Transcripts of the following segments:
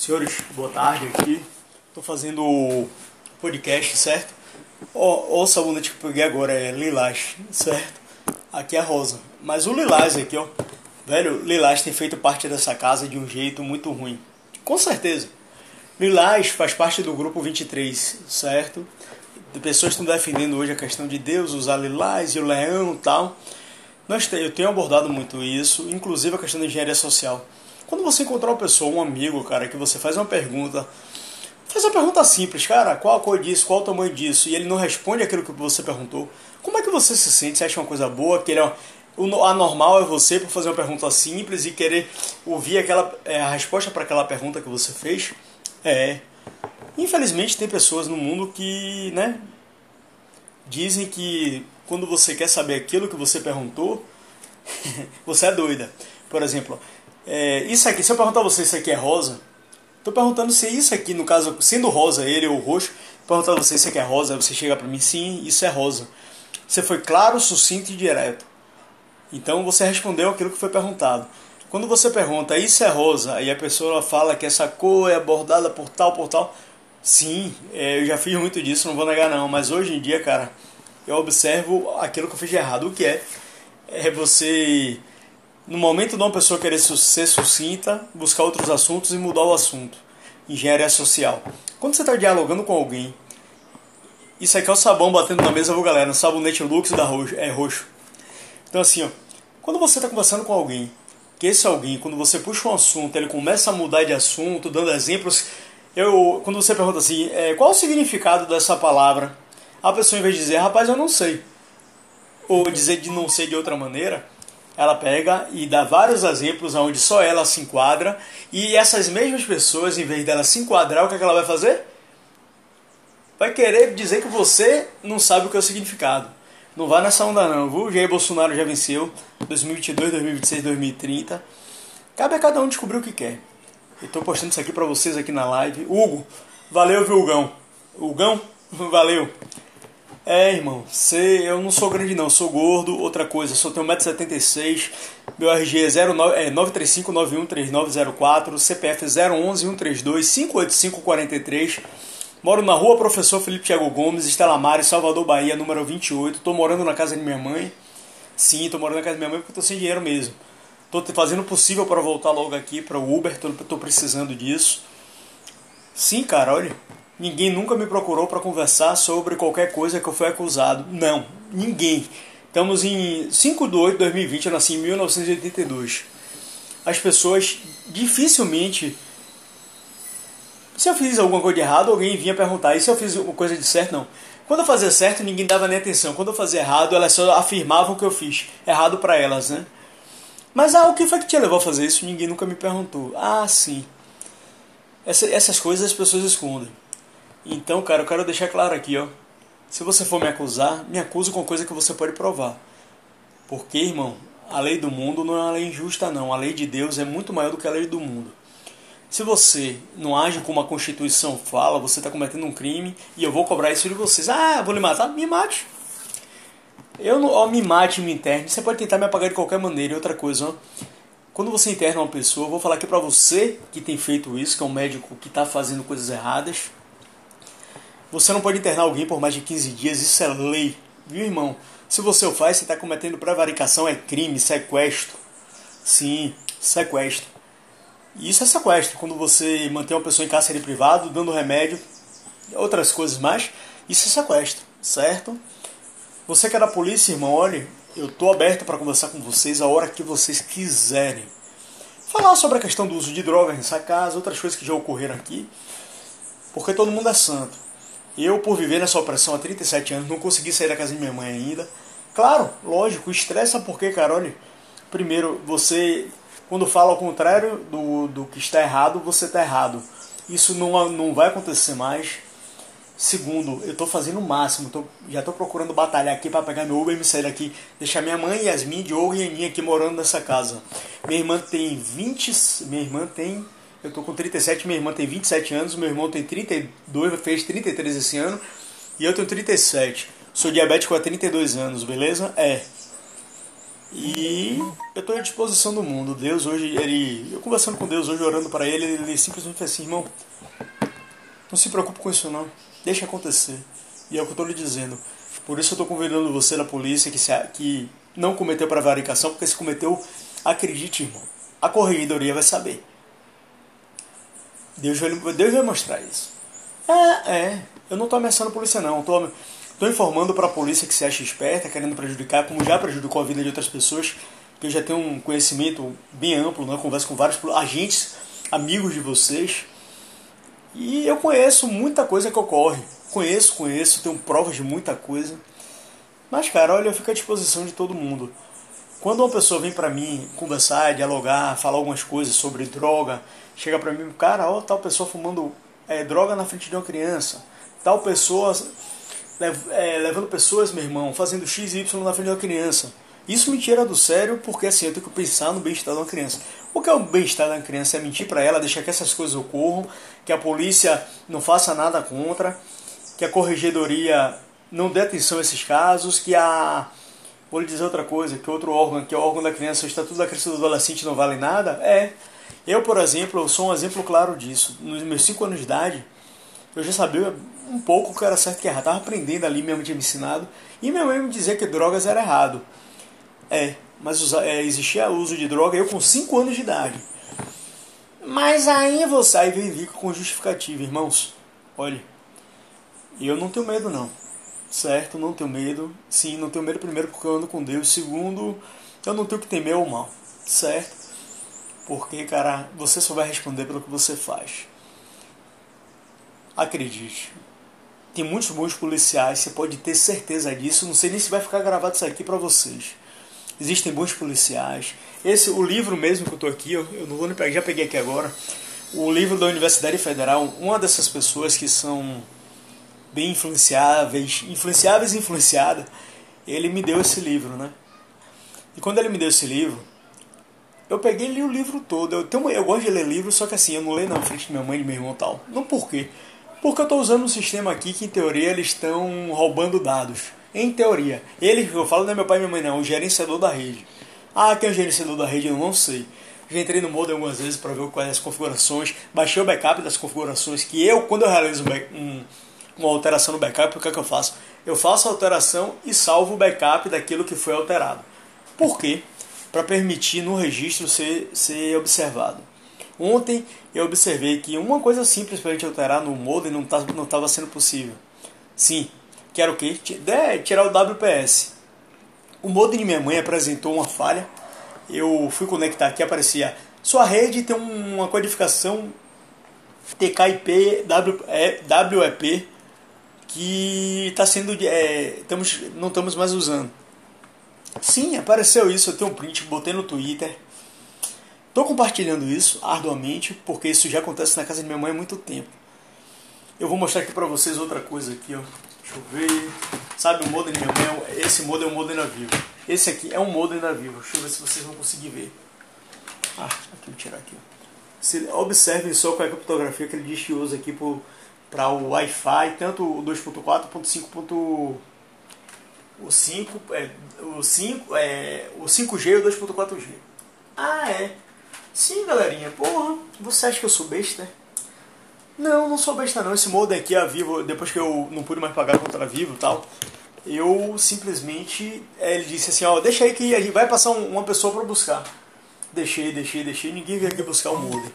Senhores, boa tarde aqui. Estou fazendo o podcast, certo? Ó, o sabonete que eu peguei agora é lilás, certo? Aqui é rosa. Mas o lilás aqui, ó. Velho, lilás tem feito parte dessa casa de um jeito muito ruim. Com certeza. Lilás faz parte do grupo 23, certo? Pessoas estão defendendo hoje a questão de Deus usar lilás e o leão e tal. Eu tenho abordado muito isso, inclusive a questão da engenharia social. Quando você encontrar uma pessoa, um amigo, cara, que você faz uma pergunta, faz uma pergunta simples, cara, qual a cor disso, qual o tamanho disso, e ele não responde aquilo que você perguntou, como é que você se sente? Você acha uma coisa boa? Que ele é, o anormal é você por fazer uma pergunta simples e querer ouvir aquela, é, a resposta para aquela pergunta que você fez? É. Infelizmente tem pessoas no mundo que, né, dizem que quando você quer saber aquilo que você perguntou, você é doida. Por exemplo, é, isso aqui, se eu perguntar a você se aqui é rosa, estou perguntando se isso aqui, no caso, sendo rosa ele ou roxo, perguntar a você se aqui é rosa, você chega para mim, sim, isso é rosa. Você foi claro, sucinto e direto. Então você respondeu aquilo que foi perguntado. Quando você pergunta, isso é rosa, e a pessoa fala que essa cor é abordada por tal, por tal, sim, é, eu já fiz muito disso, não vou negar não, mas hoje em dia, cara, eu observo aquilo que eu fiz de errado. O que é? É você no momento de uma pessoa querer ser sucinta, buscar outros assuntos e mudar o assunto. Engenharia social. Quando você está dialogando com alguém, isso aqui é o sabão batendo na mesa, viu galera? O sabonete Lux da roxo, é roxo. Então assim, ó, quando você está conversando com alguém, que esse alguém, quando você puxa um assunto, ele começa a mudar de assunto, dando exemplos. Eu, quando você pergunta assim, é, qual o significado dessa palavra? A pessoa, em vez de dizer, rapaz, eu não sei, ou dizer de não sei de outra maneira, ela pega e dá vários exemplos onde só ela se enquadra e essas mesmas pessoas, em vez dela se enquadrar, o que, é que ela vai fazer? Vai querer dizer que você não sabe o que é o significado. Não vá nessa onda não, viu? Jair Bolsonaro já venceu 2022, 2026, 2030. Cabe a cada um descobrir o que quer. Estou postando isso aqui para vocês aqui na live. Hugo, valeu, viu, Hugão? Hugão, valeu. É, irmão, cê, eu não sou grande não, sou gordo, outra coisa, só tenho 1,76m, meu RG é, 09, é 935913904, CPF 011-132-58543, moro na rua Professor Felipe Thiago Gomes, Estela Mares, Salvador, Bahia, número 28, tô morando na casa de minha mãe, sim, tô morando na casa de minha mãe porque tô sem dinheiro mesmo, tô fazendo o possível para voltar logo aqui para o Uber, tô, tô precisando disso, sim, cara, olha... Ninguém nunca me procurou para conversar sobre qualquer coisa que eu fui acusado. Não, ninguém. Estamos em 5 de 8 de 2020, eu nasci em 1982. As pessoas dificilmente. Se eu fiz alguma coisa de errado, alguém vinha perguntar. E se eu fiz uma coisa de certo, não. Quando eu fazia certo, ninguém dava nem atenção. Quando eu fazia errado, elas só afirmavam que eu fiz errado para elas, né? Mas ah, o que foi que te levou a fazer isso? Ninguém nunca me perguntou. Ah, sim. Essa, essas coisas as pessoas escondem. Então, cara, eu quero deixar claro aqui, ó. Se você for me acusar, me acuse com coisa que você pode provar. Porque, irmão, a lei do mundo não é uma lei injusta, não. A lei de Deus é muito maior do que a lei do mundo. Se você não age como a Constituição fala, você está cometendo um crime e eu vou cobrar isso de vocês. Ah, vou lhe matar? Me mate. Eu não, ó, me mate, me interne. Você pode tentar me apagar de qualquer maneira. E outra coisa, ó. Quando você interna uma pessoa, eu vou falar aqui para você que tem feito isso, que é um médico que está fazendo coisas erradas você não pode internar alguém por mais de 15 dias, isso é lei. Viu, irmão? Se você o faz, você está cometendo prevaricação, é crime, sequestro. Sim, sequestro. Isso é sequestro, quando você mantém uma pessoa em cárcere privado, dando remédio, outras coisas mais, isso é sequestro, certo? Você que é da polícia, irmão, olha, eu estou aberto para conversar com vocês a hora que vocês quiserem. Falar sobre a questão do uso de drogas nessa casa, outras coisas que já ocorreram aqui, porque todo mundo é santo. Eu, por viver nessa opressão há 37 anos, não consegui sair da casa de minha mãe ainda. Claro, lógico, estressa porque, cara, olha, primeiro, você, quando fala ao contrário do, do que está errado, você está errado. Isso não, não vai acontecer mais. Segundo, eu estou fazendo o máximo, tô, já estou procurando batalhar aqui para pegar meu Uber e me sair daqui, deixar minha mãe, Yasmin, Diogo e Aninha aqui morando nessa casa. Minha irmã tem 20, minha irmã tem eu tô com 37, minha irmã tem 27 anos, meu irmão tem 32, fez 33 esse ano, e eu tenho 37. Sou diabético há 32 anos, beleza? É. E eu estou à disposição do mundo. Deus hoje, ele, eu conversando com Deus hoje, orando para ele, ele simplesmente fez assim, irmão, não se preocupe com isso não, deixa acontecer. E é o que eu estou lhe dizendo. Por isso eu estou convidando você da polícia que, se, que não cometeu prevaricação, porque se cometeu, acredite, irmão, a corregedoria vai saber. Deus vai, Deus vai mostrar isso. É, é. Eu não estou ameaçando a polícia, não. Estou tô, tô informando para a polícia que se acha esperta, querendo prejudicar, como já prejudicou a vida de outras pessoas, que eu já tenho um conhecimento bem amplo, né? converso com vários agentes, amigos de vocês. E eu conheço muita coisa que ocorre. Conheço, conheço, tenho provas de muita coisa. Mas, cara, olha, eu fico à disposição de todo mundo. Quando uma pessoa vem para mim conversar, dialogar, falar algumas coisas sobre droga, chega para mim, cara, ó, tal pessoa fumando é, droga na frente de uma criança, tal pessoa é, levando pessoas, meu irmão, fazendo X e Y na frente de uma criança. Isso me tira do sério porque assim eu tenho que pensar no bem-estar de uma criança. O que é o bem-estar da criança? É mentir para ela, deixar que essas coisas ocorram, que a polícia não faça nada contra, que a corregedoria não dê atenção a esses casos, que a. Vou lhe dizer outra coisa, que outro órgão, que é o órgão da criança, o Estatuto da Criança e do Adolescente não vale nada? É. Eu, por exemplo, sou um exemplo claro disso. Nos meus 5 anos de idade, eu já sabia um pouco o que era certo e errado. Estava aprendendo ali, mesmo tinha me ensinado. E minha mãe me dizia que drogas era errado. É, mas é, existia uso de droga eu com 5 anos de idade. Mas aí você aí vem com justificativa, irmãos. Olha, eu não tenho medo não. Certo? Não tenho medo. Sim, não tenho medo primeiro porque eu ando com Deus. Segundo, eu não tenho que temer o mal. Certo? Porque, cara, você só vai responder pelo que você faz. Acredite. Tem muitos bons policiais, você pode ter certeza disso. Não sei nem se vai ficar gravado isso aqui para vocês. Existem bons policiais. Esse, o livro mesmo que eu tô aqui, eu, eu não vou nem pegar, já peguei aqui agora. O livro da Universidade Federal, uma dessas pessoas que são bem influenciáveis, influenciáveis e influenciada, ele me deu esse livro, né? E quando ele me deu esse livro, eu peguei e li o livro todo. Eu, tenho, eu gosto de ler livros, só que assim, eu não leio na frente de minha mãe e meu irmão tal. Não por quê? Porque eu estou usando um sistema aqui que, em teoria, eles estão roubando dados. Em teoria. Ele eu falo não é meu pai e minha mãe, não. O gerenciador da rede. Ah, quem é o gerenciador da rede? Eu não sei. Já entrei no modem algumas vezes para ver quais as configurações. Baixei o backup das configurações que eu, quando eu realizo um, uma alteração no backup, o que é que eu faço? Eu faço a alteração e salvo o backup daquilo que foi alterado. Por quê? Para permitir no registro ser, ser observado. Ontem eu observei que uma coisa simples para a gente alterar no modem não estava não tava sendo possível. Sim, que era o quê? Tirar o WPS. O modem de minha mãe apresentou uma falha. Eu fui conectar aqui, aparecia sua rede tem uma codificação TKIP WEP que está sendo é, estamos, não estamos mais usando. Sim, apareceu isso, eu tenho um print, botei no Twitter. Estou compartilhando isso arduamente, porque isso já acontece na casa de minha mãe há muito tempo. Eu vou mostrar aqui para vocês outra coisa aqui, ó. Deixa eu ver. Sabe o modem de minha mãe? Esse modem é um modem navio. Esse aqui é um modem navio. Deixa eu ver se vocês vão conseguir ver. Ah, aqui, vou tirar aqui. Observem só qual é a criptografia que ele diz que usa aqui para o Wi-Fi, tanto o 2.4 quanto o 5. O 5, é, o 5, é, o 5G e o 2.4G. Ah, é. Sim, galerinha. Porra, você acha que eu sou besta? Não, não sou besta não. Esse modem aqui, a Vivo, depois que eu não pude mais pagar contra a Vivo e tal, eu simplesmente, é, ele disse assim, ó, deixa aí que a gente vai passar uma pessoa para buscar. Deixei, deixei, deixei, ninguém veio aqui buscar o modem.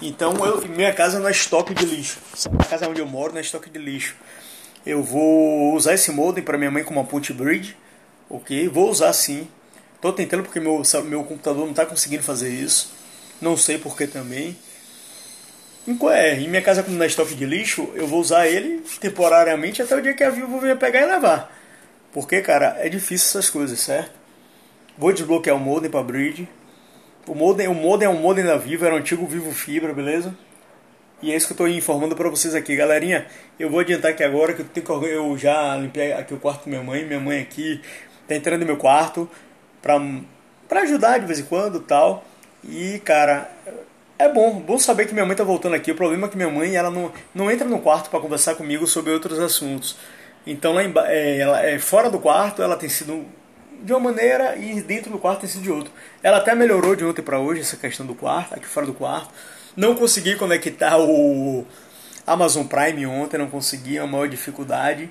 Então, eu, minha casa não é estoque de lixo. A casa onde eu moro não é estoque de lixo. Eu vou usar esse modem para minha mãe como uma ponte bridge, ok? Vou usar sim. Tô tentando porque meu, meu computador não está conseguindo fazer isso. Não sei porquê também. É, em minha casa, como não é estoque de lixo, eu vou usar ele temporariamente até o dia que a Vivo venha pegar e levar. Porque, cara, é difícil essas coisas, certo? Vou desbloquear o modem para bridge o modem, o modem é um modem da Vivo, era um antigo Vivo Fibra, beleza? E é isso que eu estou informando para vocês aqui, galerinha. Eu vou adiantar aqui agora que eu, tenho que, eu já limpei aqui o quarto com minha mãe. Minha mãe aqui tá entrando no meu quarto pra ajudar de vez em quando tal. E, cara, é bom, bom saber que minha mãe tá voltando aqui. O problema é que minha mãe ela não, não entra no quarto para conversar comigo sobre outros assuntos. Então, lá em, é, ela, é, fora do quarto, ela tem sido de uma maneira e dentro do quarto tem sido de outra. Ela até melhorou de ontem para hoje essa questão do quarto, aqui fora do quarto. Não consegui conectar o Amazon Prime ontem, não consegui, é uma maior dificuldade.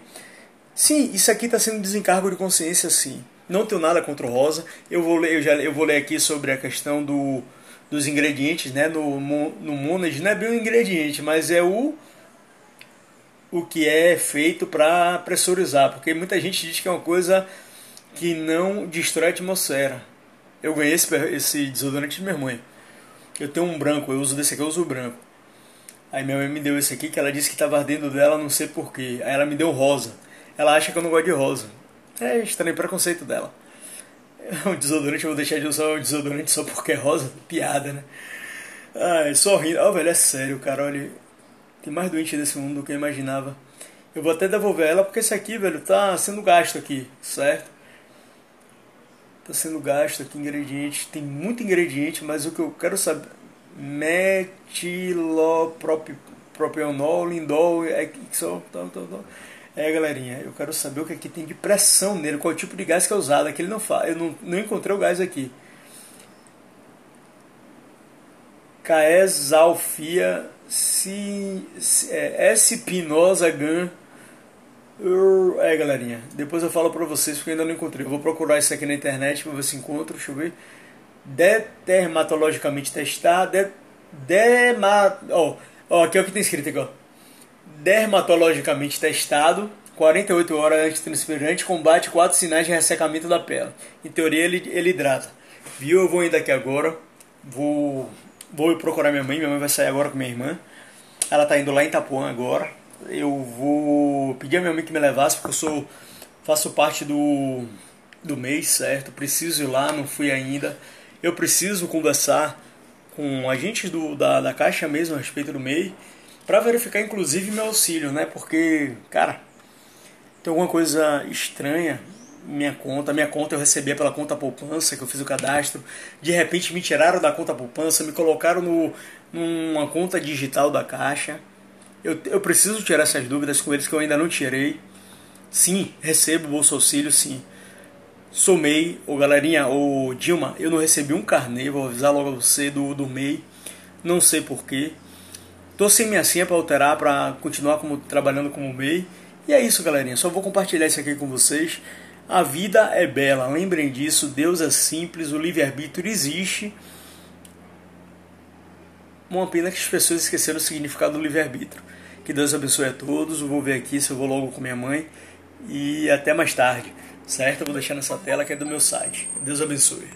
Sim, isso aqui está sendo desencargo de consciência, sim. Não tenho nada contra o rosa. Eu vou ler, eu já, eu vou ler aqui sobre a questão do, dos ingredientes, né? No, no Monas não é bem um ingrediente, mas é o o que é feito para pressurizar, porque muita gente diz que é uma coisa que não destrói a atmosfera. Eu ganhei esse, esse desodorante de minha mãe. Eu tenho um branco, eu uso desse aqui, eu uso o branco. Aí minha mãe me deu esse aqui que ela disse que estava ardendo dela, não sei porquê. Aí ela me deu rosa. Ela acha que eu não gosto de rosa. É estranho preconceito dela. O desodorante, eu vou deixar de usar o desodorante só porque é rosa. Piada, né? Ai, sorrindo. Ó, oh, velho, é sério, cara. Olha, tem mais doente desse mundo do que eu imaginava. Eu vou até devolver ela porque esse aqui, velho, tá sendo gasto aqui, certo? Tá sendo gasto aqui ingrediente. Tem muito ingrediente, mas o que eu quero saber. Metilopropionol, lindol, é, tá, tá. É, galerinha, eu quero saber o que aqui tem de pressão nele, qual é o tipo de gás que é usado. Aqui ele não faz, eu não, não encontrei o gás aqui. Caesalfia si, é, Espinosa Gan. É, galerinha, depois eu falo pra vocês porque ainda não encontrei. Eu vou procurar isso aqui na internet pra ver se encontro. Deixa eu ver. Dermatologicamente testado. De, derma, ó, aqui é o que tem escrito aqui, ó dermatologicamente testado, 48 horas antitranspirante, combate quatro sinais de ressecamento da pele. Em teoria, ele, ele hidrata. Viu? Eu vou indo aqui agora. Vou, vou procurar minha mãe. Minha mãe vai sair agora com minha irmã. Ela tá indo lá em Itapuã agora. Eu vou pedir a minha mãe que me levasse, porque eu sou, faço parte do, do mês, certo? Preciso ir lá, não fui ainda. Eu preciso conversar com agentes do, da, da Caixa mesmo a respeito do MEI para verificar inclusive meu auxílio, né? Porque, cara, tem alguma coisa estranha minha conta, minha conta eu recebia pela conta poupança que eu fiz o cadastro, de repente me tiraram da conta poupança, me colocaram no, numa conta digital da Caixa. Eu, eu preciso tirar essas dúvidas com eles que eu ainda não tirei. Sim, recebo Bolsa Auxílio, sim. Somei, ô galerinha, ô Dilma, eu não recebi um carnê, vou avisar logo a você do, do MEI, não sei porquê. Tô sem minha senha para alterar, para continuar como, trabalhando como MEI. E é isso, galerinha. Só vou compartilhar isso aqui com vocês. A vida é bela, lembrem disso. Deus é simples, o livre-arbítrio existe. Uma pena que as pessoas esqueceram o significado do livre-arbítrio. Que Deus abençoe a todos. Eu vou ver aqui se eu vou logo com minha mãe. E até mais tarde, certo? Eu vou deixar nessa tela que é do meu site. Deus abençoe.